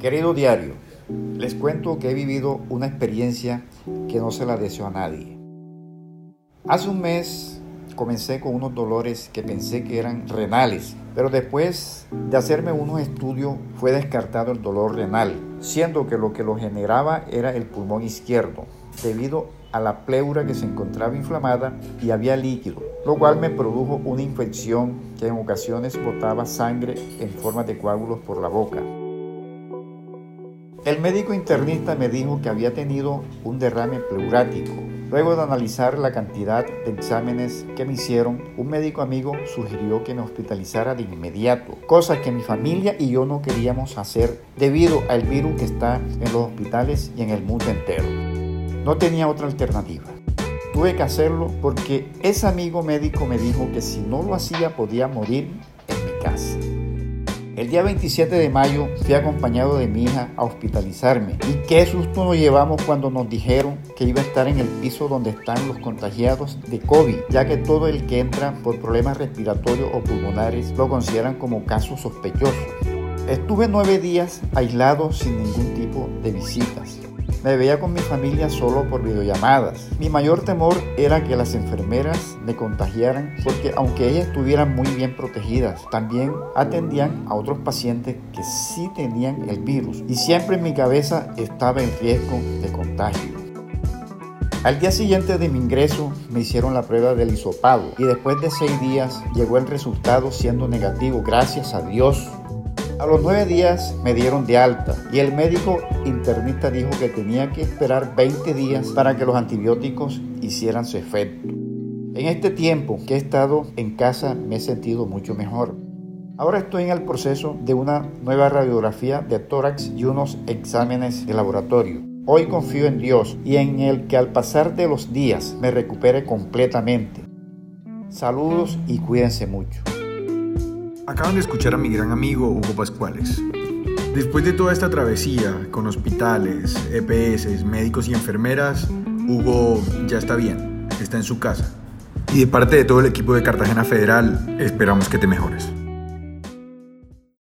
Querido diario, les cuento que he vivido una experiencia que no se la deseo a nadie. Hace un mes comencé con unos dolores que pensé que eran renales, pero después de hacerme unos estudios fue descartado el dolor renal, siendo que lo que lo generaba era el pulmón izquierdo, debido a la pleura que se encontraba inflamada y había líquido, lo cual me produjo una infección que en ocasiones botaba sangre en forma de coágulos por la boca. El médico internista me dijo que había tenido un derrame pleurático. Luego de analizar la cantidad de exámenes que me hicieron, un médico amigo sugirió que me hospitalizara de inmediato, cosa que mi familia y yo no queríamos hacer debido al virus que está en los hospitales y en el mundo entero. No tenía otra alternativa. Tuve que hacerlo porque ese amigo médico me dijo que si no lo hacía podía morir. El día 27 de mayo fui acompañado de mi hija a hospitalizarme y qué susto nos llevamos cuando nos dijeron que iba a estar en el piso donde están los contagiados de COVID, ya que todo el que entra por problemas respiratorios o pulmonares lo consideran como caso sospechoso. Estuve nueve días aislado sin ningún tipo de visitas. Me veía con mi familia solo por videollamadas. Mi mayor temor era que las enfermeras me contagiaran porque aunque ellas estuvieran muy bien protegidas, también atendían a otros pacientes que sí tenían el virus y siempre en mi cabeza estaba el riesgo de contagio. Al día siguiente de mi ingreso me hicieron la prueba del hisopado y después de seis días llegó el resultado siendo negativo, gracias a Dios. A los nueve días me dieron de alta y el médico internista dijo que tenía que esperar 20 días para que los antibióticos hicieran su efecto. En este tiempo que he estado en casa me he sentido mucho mejor. Ahora estoy en el proceso de una nueva radiografía de tórax y unos exámenes de laboratorio. Hoy confío en Dios y en el que al pasar de los días me recupere completamente. Saludos y cuídense mucho. Acaban de escuchar a mi gran amigo Hugo Pascuales. Después de toda esta travesía con hospitales, EPS, médicos y enfermeras, Hugo ya está bien, está en su casa. Y de parte de todo el equipo de Cartagena Federal, esperamos que te mejores.